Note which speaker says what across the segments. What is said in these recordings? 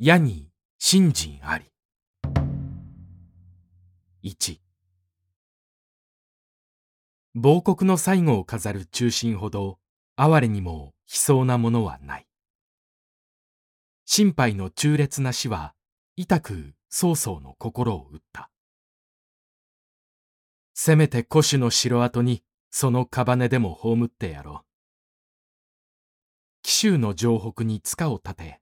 Speaker 1: 矢に信心あり。1亡国の最後を飾る中心ほど哀れにも悲壮なものはない。心配の忠烈な死は痛く曹操の心を打った。せめて古種の城跡にその屍でも葬ってやろう。紀州の城北に塚を立て、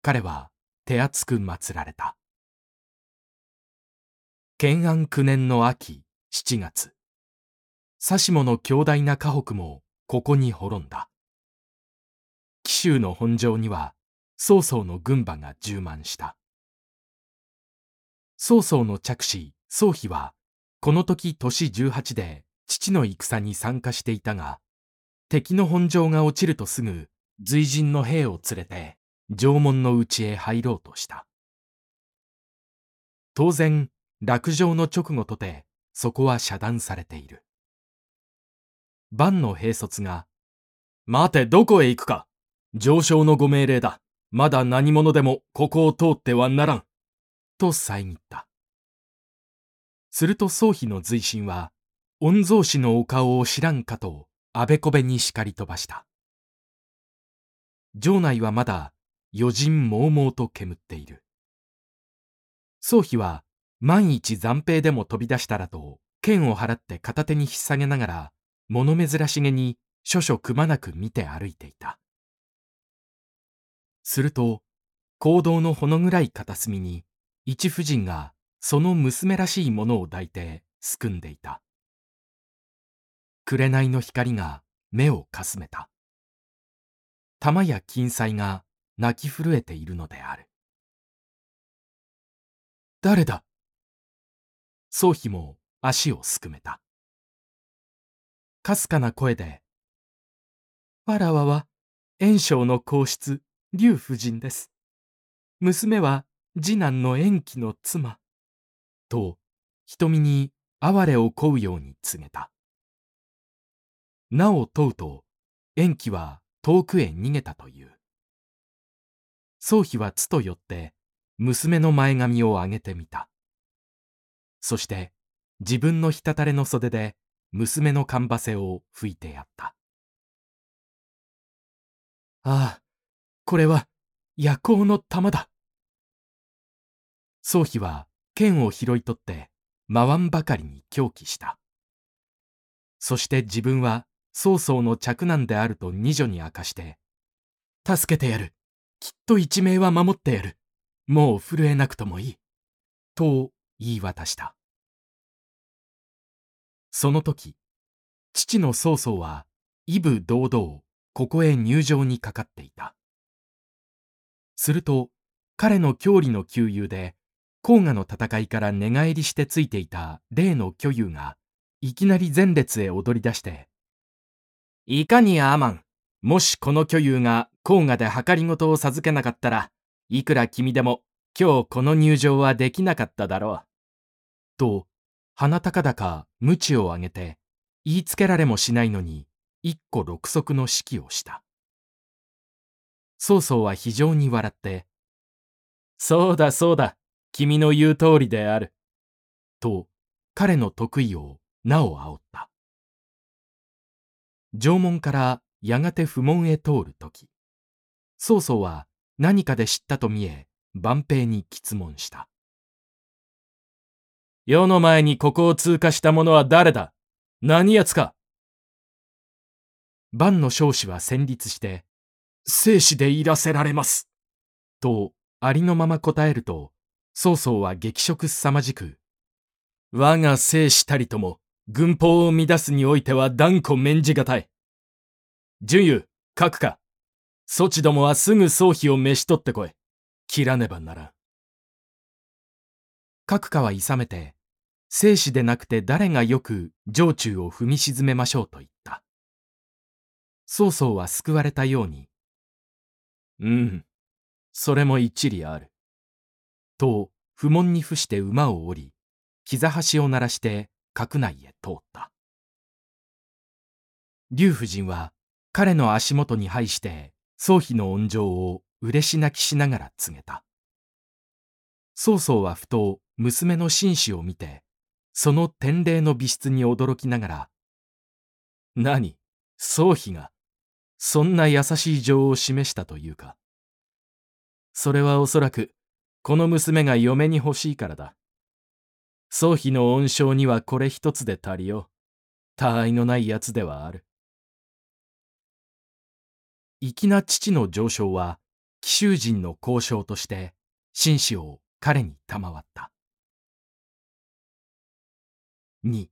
Speaker 1: 彼は手厚く祀られた。建安九年の秋七月、指しもの強大な家北もここに滅んだ。紀州の本城には曹操の軍馬が充満した。曹操の着子曹丕はこの時年18で父の戦に参加していたが敵の本城が落ちるとすぐ随人の兵を連れて城門の内へ入ろうとした。当然落城の直後とてそこは遮断されている。万の兵卒が「待てどこへ行くか。上昇のご命令だ。まだ何者でもここを通ってはならん」と遮った。すると宗妃の随心は、御曹司のお顔を知らんかと、あべこべに叱り飛ばした。城内はまだ余人猛々と煙っている。宗妃は万一残兵でも飛び出したらと剣を払って片手に引っ提げながら物珍しげに諸々くまなく見て歩いていた。すると行動のほの暗い片隅に一婦人がその娘らしいものを抱いてすくんでいた紅の光が目をかすめた玉や金彩が泣き震えているのである誰だ？宗妃も足をすくめたかすかな声で「わらわは炎章の皇室劉夫人です娘は次男の延期の妻。と瞳に哀れを乞うように告げた。なお問うと延期は遠くへ逃げたという。宗妃はつと寄って娘の前髪を上げてみた。そして自分のひたたれの袖で娘のかんばせを拭いてやった。ああ、これは夜行の玉だ。宗妃は剣を拾い取って回んばかりに狂気した。そして自分は曹操の嫡男であると二女に明かして、助けてやる。きっと一命は守ってやる。もう震えなくともいい。と言い渡した。その時、父の曹操は、威武堂々、ここへ入城にかかっていた。すると、彼の郷里の旧友で、黄河の戦いから寝返りしてついていた例の巨友がいきなり前列へ踊り出して「いかにアーマンもしこの巨友が黄河で計りごとを授けなかったらいくら君でも今日この入場はできなかっただろう」と鼻高々鞭を上げて言いつけられもしないのに一個六足の指揮をした曹操は非常に笑って「そうだそうだ君の言う通りである。と彼の得意をなお煽った。縄文からやがて不問へ通る時曹操は何かで知ったと見え万平に詰問した。世の前にここを通過した者は誰だ？何奴か？万の少子は戦慄して生死でいらせられます。とありのまま答えると曹操は激色すさまじく、我が生死たりとも、軍法を乱すにおいては断固免じがたい。順優、書くか。そちどもはすぐ曹妃を召し取ってこい。切らねばならん。各家は勇めて、生死でなくて誰がよく城中を踏み沈めましょうと言った。曹操は救われたように、うん、それも一理ある。と不問に付して馬を降り膝端を鳴らして閣内へ通った劉夫人は彼の足元に拝して宗妃の恩情を嬉し泣きしながら告げた。曹操はふと娘の紳士を見てその天霊の美質に驚きながら「何宗妃がそんな優しい情を示したというか。それはおそらくこの娘が嫁に欲しいからだ。宗妃の恩賞にはこれ一つで足りよ。他愛のないやつではある。粋な父の上昇は紀州人の交渉として紳士を彼に賜った。2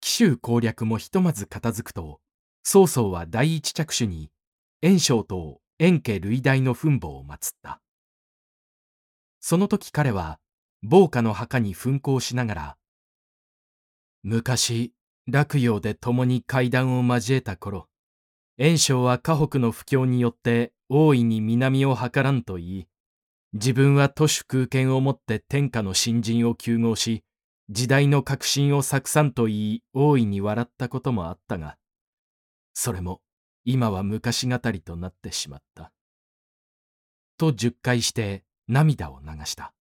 Speaker 1: 紀州攻略もひとまず片付くと曹操は第一着手に袁紹と円家類大の墳墓を祀った。その時彼は傍家の墓に奮興しながら昔洛陽で共に階段を交えた頃袁紹は河北の不況によって大いに南を図らんと言い自分は都市空権をもって天下の新人を求合し、時代の革新を作さんと言い、大いに笑ったこともあったが、それも今は昔語りとなってしまった。と十回して涙を流した。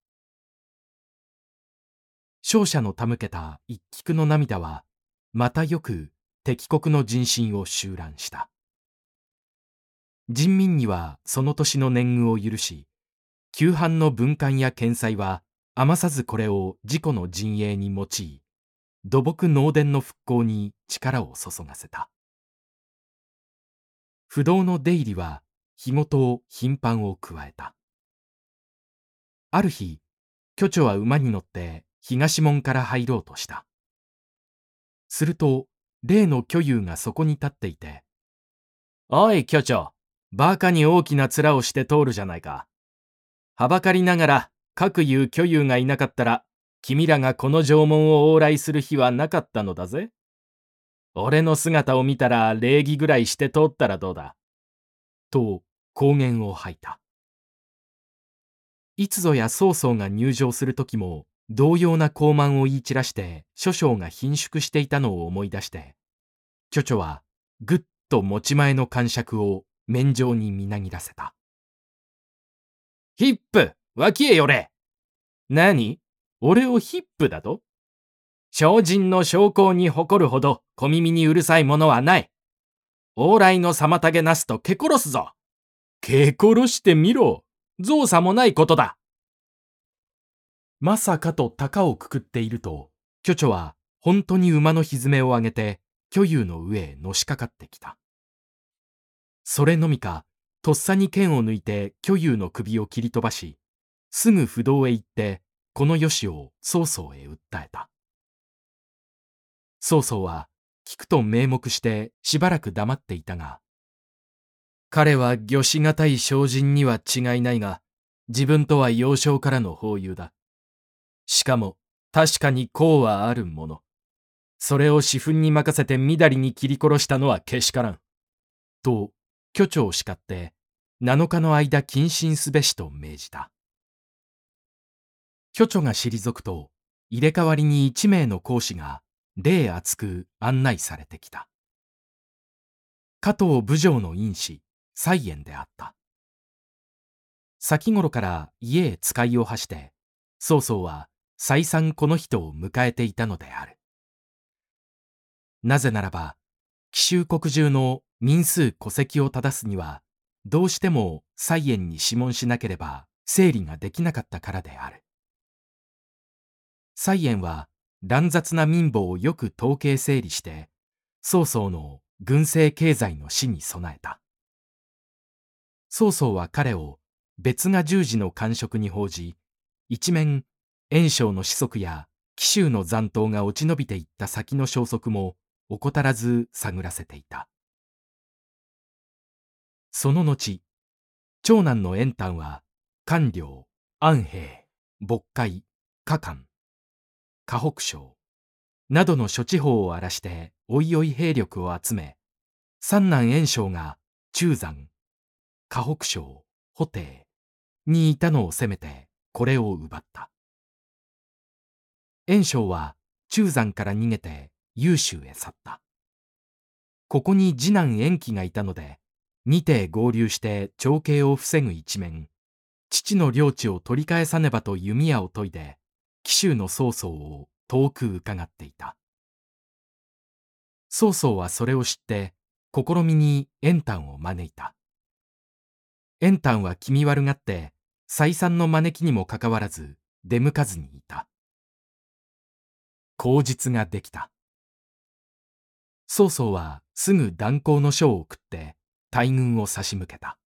Speaker 1: 勝者の手向けた一菊の涙は、またよく敵国の人心を襲乱した。人民にはその年の年貢を許し、旧藩の文官や検裁は余さずこれを自己の陣営に用い土木農田の復興に力を注がせた。不動の出入りは日ごと頻繁を加えた。ある日巨著は馬に乗って東門から入ろうとした。すると例の巨友がそこに立っていて「おい巨著。バカに大きな面をして通るじゃないかはばかりながら各有巨友がいなかったら君らがこの城門を往来する日はなかったのだぜ。俺の姿を見たら礼儀ぐらいして通ったらどうだ。と公言を吐いた。いつぞや曹操が入場する時も同様な高慢を言い散らして諸将が貧縮していたのを思い出して巨著はぐっと持ち前の感触を面上にみなぎらせた。ヒップ脇へ寄れ何？俺をヒップだと？精進の証拠に誇るほど小耳にうるさいものはない。往来の妨げなすと蹴殺すぞ。蹴殺してみろ。造作もないことだ。まさかと高をくくっていると、巨著は本当に馬の蹄を上げて巨友の上へのしかかってきた。それのみか、とっさに剣を抜いて巨友の首を切り飛ばし、すぐ不動へ行って、このよしを曹操へ訴えた。曹操は聞くと名目してしばらく黙っていたが、彼は御しがたい精進には違いないが、自分とは幼少からの法友だ。しかも、確かに功はあるもの。それを私憤に任せてみだりに切り殺したのはけしからん。と、巨長を叱って、7日の間謹慎すべしと命じた。巨著が退くと、入れ替わりに1名の講師が、礼厚く案内されてきた。加藤武城の院士、蔡園であった。先頃から家へ使いを発して、曹操は再三この人を迎えていたのである。なぜならば、紀州国中の民数戸籍を正すには、どうしても菜園に諮問しなければ整理ができなかったからである。菜園は乱雑な民法をよく統計整理して、曹操の軍政経済の死に備えた。曹操は彼を別が十字の官職に報じ、一面、袁紹の子息や紀州の残党が落ち延びていった先の消息も怠らず探らせていた。その後、長男の円丹は、官僚、安平、渤海、加官、河北省、などの諸地方を荒らしておいおい兵力を集め、三男円章が中山、河北省、補定にいたのを攻めてこれを奪った。円章は中山から逃げて優州へ去った。ここに次男延期がいたので、二帝合流して長兄を防ぐ一面、父の領地を取り返さねばと弓矢を研いで紀州の曹操を遠く伺っていた。曹操はそれを知って試みに円丹を招いた。円丹は気味悪がって再三の招きにもかかわらず出向かずにいた。口実ができた。曹操はすぐ断行の書を送って大軍を差し向けた。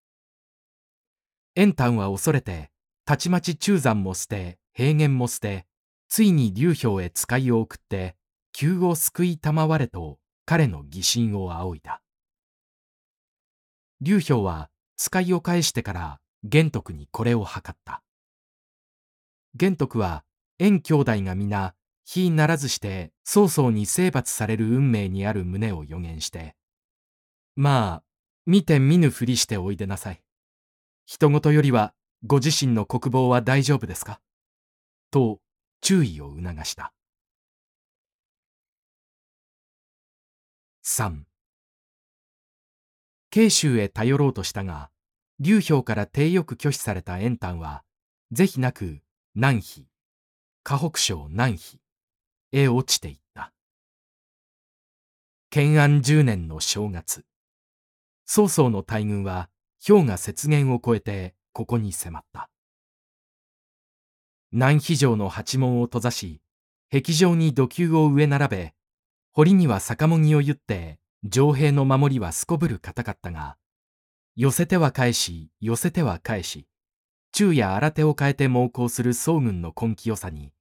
Speaker 1: 円丹は恐れてたちまち中山も捨て平原も捨てついに劉氷へ使いを送って急を救いたまわれと彼の疑心を仰いだ。劉氷は使いを返してから玄徳にこれを図った。玄徳は円兄弟が皆非ならずして曹操に征伐される運命にある旨を予言して。まあ見て見ぬふりしておいでなさい。人事よりはご自身の国防は大丈夫ですか？と注意を促した。3慶州へ頼ろうとしたが劉氷から体よく拒否された円丹は是非なく南妃河北省南妃へ落ちていった。建安10年の正月。曹操の大軍は氷河雪原を越えてここに迫った。南肥城の八門を閉ざし壁上に土球を植え並べ堀には酒もぎを言って城兵の守りはすこぶる固かったが寄せては返し寄せては返し昼夜新手を変えて猛攻する宋軍の根気よさに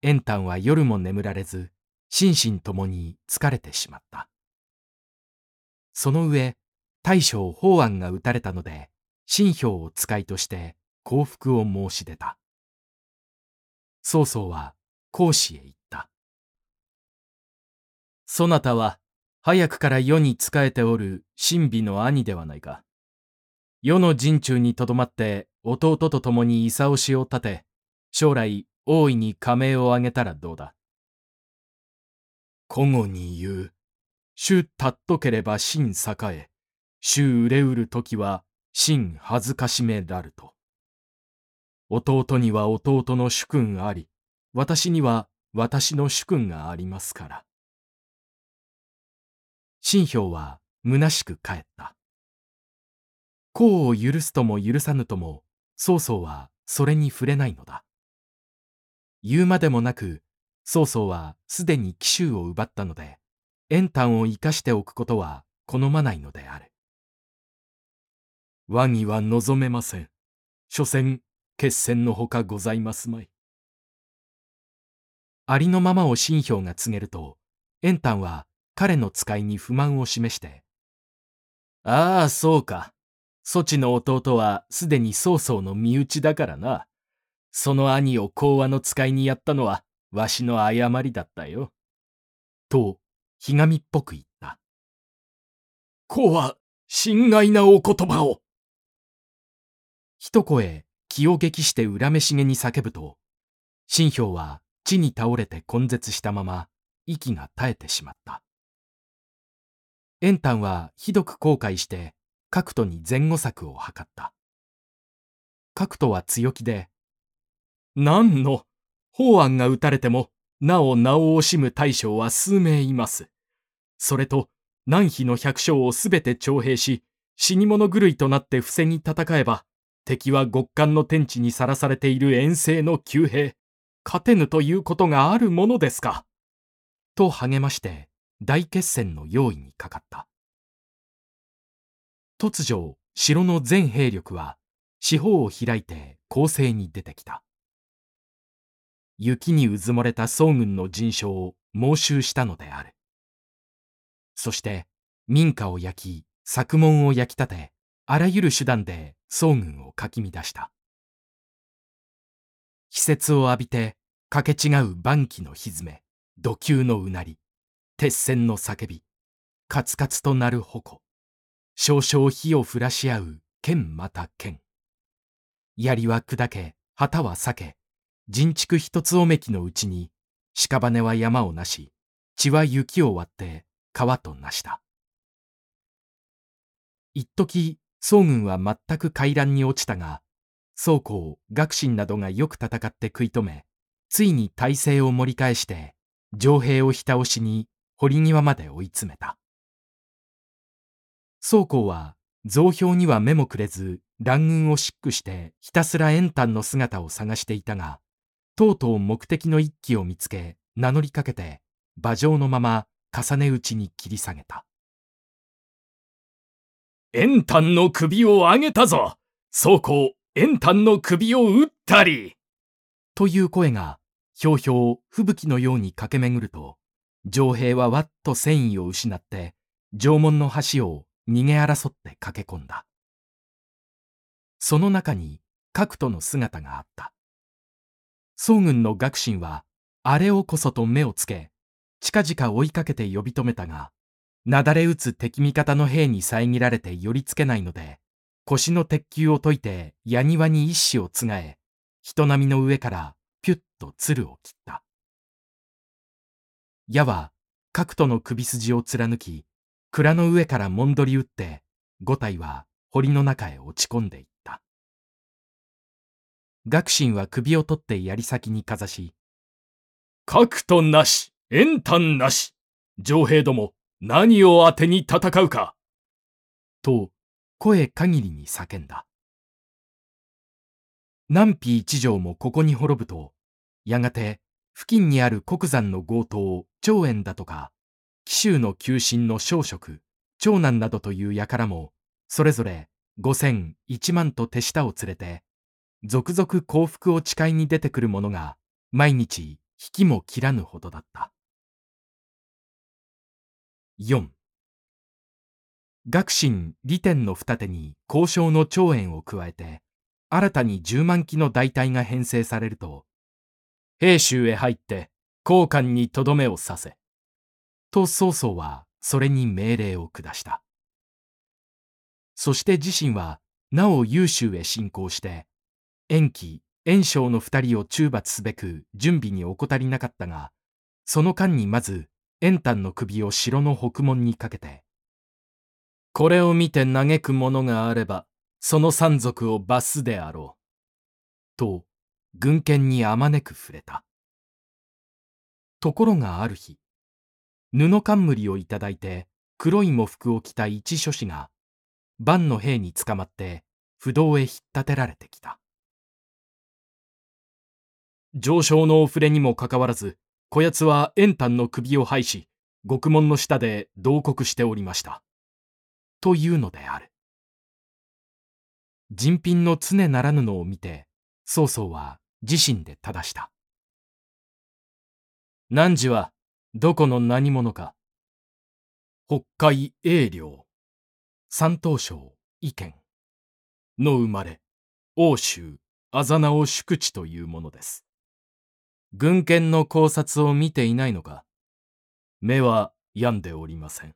Speaker 1: 円丹は夜も眠られず心身ともに疲れてしまった。その上大将法案が撃たれたので新兵を使いとして降伏を申し出た。曹操は孔子へ言った。そなたは早くから世に仕えておる神美の兄ではないか。世の陣中にとどまって弟と共に勲しを立て将来大いに加盟を挙げたらどうだ。古語に言う主たっとければ真栄。え主憂うる時は真恥ずかしめらると。弟には弟の主君あり、私には私の主君がありますから。新兵は虚しく帰った。功を許すとも許さぬとも、曹操はそれに触れないのだ。言うまでもなく、曹操はすでに紀州を奪ったので、円丹を生かしておくことは好まないのである。和議は望めません。所詮、決戦のほかございますまい。ありのままを新兵が告げると、円丹は彼の使いに不満を示して、ああ、そうか。そちの弟はすでに曹操の身内だからな。その兄を講和の使いにやったのは、わしの誤りだったよ。と、ひがみっぽく言った。
Speaker 2: こうは、心外なお言葉を。
Speaker 1: 一声気を激して恨めしげに叫ぶと新兵は地に倒れて根絶したまま息が絶えてしまった。円丹はひどく後悔して角斗に前後策を図った。角斗は強気で「何の法案が打たれてもなお名を惜しむ大将は数名います」それと南妃の百姓をすべて徴兵し死に物狂いとなって防ぎ戦えば敵は極寒の天地にさらされている遠征の旧兵、勝てぬということがあるものですか。と励まして大決戦の用意にかかった。突如、城の全兵力は四方を開いて攻勢に出てきた。雪にうずもれた宋軍の陣所を猛襲したのである。そして民家を焼き、作門を焼き立て、あらゆる手段で宋軍をかき乱した。季節を浴びて掛け違う晩期のひずめ、土球のうなり、鉄線の叫び、カツカツとなる矛、少々火を降らし合う剣また剣。槍は砕け、旗は裂け、人畜一つおめきのうちに、屍は山をなし、血は雪を割って川となした。一時宋軍は全く回覧に落ちたが、宋公学信などがよく戦って食い止めついに体勢を盛り返して城兵をひた押しに堀際まで追い詰めた。宋公は増票には目もくれず乱軍を疾駆してひたすら円丹の姿を探していたがとうとう目的の一騎を見つけ名乗りかけて馬上のまま重ね打ちに切り下げた。
Speaker 2: 円丹の首を上げたぞ。宋公円丹の首を打ったり。
Speaker 1: という声がひょうひょう吹雪のように駆け巡ると城兵はわっと戦意を失って城門の橋を逃げ争って駆け込んだ。その中に角斗の姿があった。宋軍の学信はあれをこそと目をつけ近々追いかけて呼び止めたがなだれ打つ敵味方の兵に遮られて寄りつけないので腰の鉄球を解いて矢庭に一矢をつがえ人波の上からピュッと鶴を切った。矢は角斗の首筋を貫き蔵の上からもんどり打って五体は堀の中へ落ち込んでいった。学信は首を取って槍先にかざし
Speaker 2: 角斗なし円丹なし城兵ども何を当てに戦うか？
Speaker 1: と声限りに叫んだ。南否一条もここに滅ぶとやがて付近にある国山の強盗長園だとか紀州の旧臣の小職長男などという輩もそれぞれ五千一万と手下を連れて続々幸福を誓いに出てくる者が毎日引きも切らぬほどだった。4学信利天の二手に交渉の長園を加えて新たに10万機の大隊が編成されると
Speaker 2: 兵州へ入って交換にとどめをさせ
Speaker 1: と曹操はそれに命令を下した。そして自身はなお優州へ進行して延期袁紹の二人を中罰すべく準備に怠りなかったがその間にまず円丹の首を城の北門にかけて
Speaker 2: これを見て嘆くものがあればその山賊を罰すであろ
Speaker 1: う。と軍犬にあまねく触れたところがある日布冠をいただいて黒い喪服を着た一書士が万の兵に捕まって不動へ引っ立てられてきた
Speaker 2: 上昇のお触れにもかかわらずこやつは円丹の首を拝し獄門の下で同国しておりました
Speaker 1: というのである人品の常ならぬのを見て曹操は自身で正した。
Speaker 2: 汝はどこの何者か。
Speaker 1: 北海英領、山東省意見の生まれ、欧州、あざなを宿地というものです。
Speaker 2: 軍犬の考察を見ていないのか目は病んでおりません。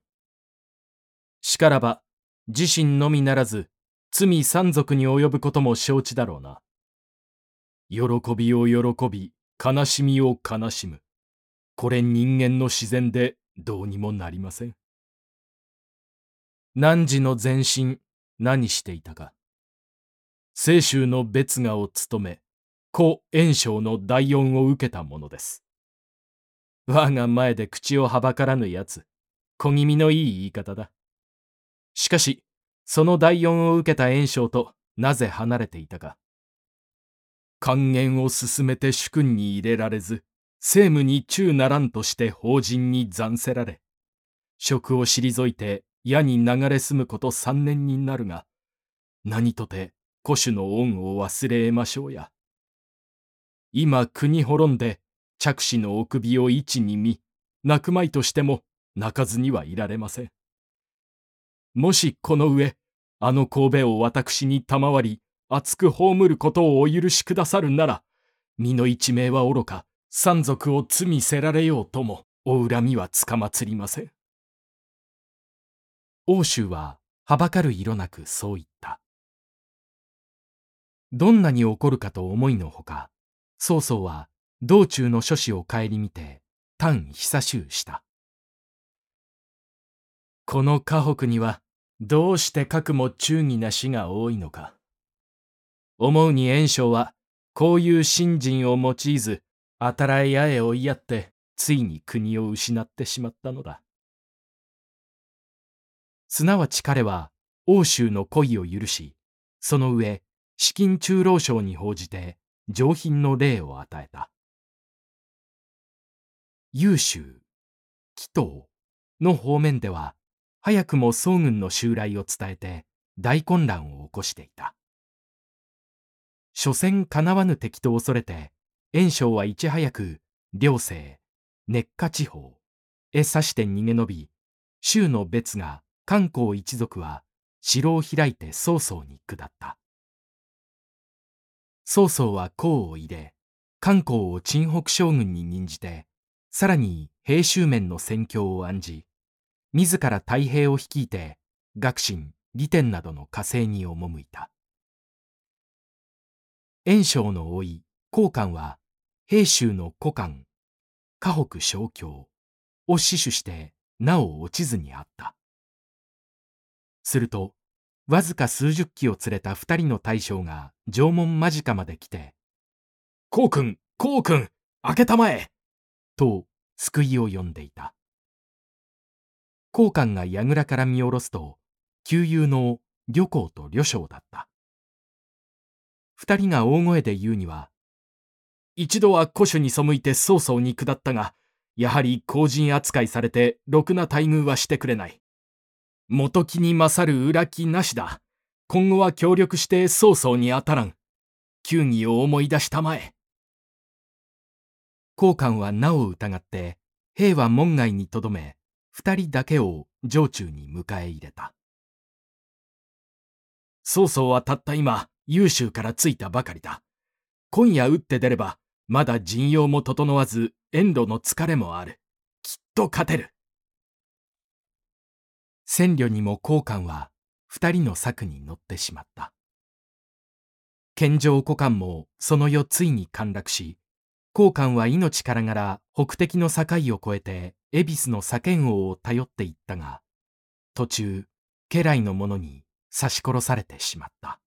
Speaker 2: しからば、自身のみならず、罪山賊に及ぶことも承知だろうな。喜びを喜び、悲しみを悲しむ。これ人間の自然でどうにもなりません。汝の前身、何していたか。清州の別画を務め、故炎章の第四を受けたものです。我が前で口をはばからぬやつ、小気味のいい言い方だ。しかし、その第四を受けた炎章となぜ離れていたか。還元を進めて主君に入れられず、政務に中ならんとして法人に残せられ、職を退いて矢に流れ住むこと三年になるが、何とて古種の恩を忘れ得ましょうや。今国滅んで着手のお首を一に見、泣くまいとしても泣かずにはいられません。もしこの上、あの神戸を私に賜り、厚く葬ることをお許しくださるなら、身の一命は愚か、山賊を罪せられようとも、お恨みはつかまつりません。
Speaker 1: 欧州は、はばかる色なくそう言った。どんなに怒るかと思いのほか、曹操は道中の諸子を顧みて、単久しした。
Speaker 2: この河北には、どうして核も忠義な死が多いのか。思うに袁紹はこういう信心を用いずあたらえ八重を言い合ってついに国を失ってしまったのだ
Speaker 1: すなわち彼は欧州の恋を許しその上資金中老省に報じて上品の礼を与えた。優秀紀藤の方面では早くも宋軍の襲来を伝えて大混乱を起こしていた。所詮かなわぬ敵と恐れて袁紹はいち早く両西熱夏地方へ指して逃げ延び州の別が関公一族は城を開いて曹操に下った。曹操は功を入れ関公を陳北将軍に任じてさらに兵州面の戦況を案じ自ら太平を率いて学信利天などの火星に赴いた。袁紹の甥高官は兵州の古官河北小京を死守してなお落ちずにあった。するとわずか数十騎を連れた二人の大将が城門間近まで来て「
Speaker 2: 孔君孔君開けたまえ!」
Speaker 1: と救いを呼んでいた。高官が櫓から見下ろすと旧友の旅行と旅将だった。二人が大声で言うには
Speaker 2: 一度は古種に背いて曹操に下ったがやはり公人扱いされてろくな待遇はしてくれない元木に勝る裏木なしだ。今後は協力して曹操に当たらん。球技を思い出したまえ。
Speaker 1: 高官はなお疑って兵は門外にとどめ二人だけを城中に迎え入れた。
Speaker 2: 曹操はたった今優秀から着いたばかりだ。今夜打って出ればまだ陣容も整わず遠路の疲れもある。きっと勝てる。
Speaker 1: 千慮にも高官は二人の策に乗ってしまった。献上古官もその夜ついに陥落し、高官は命からがら北敵の境を越えて恵比寿の左賢王を頼っていったが、途中、家来の者に刺し殺されてしまった。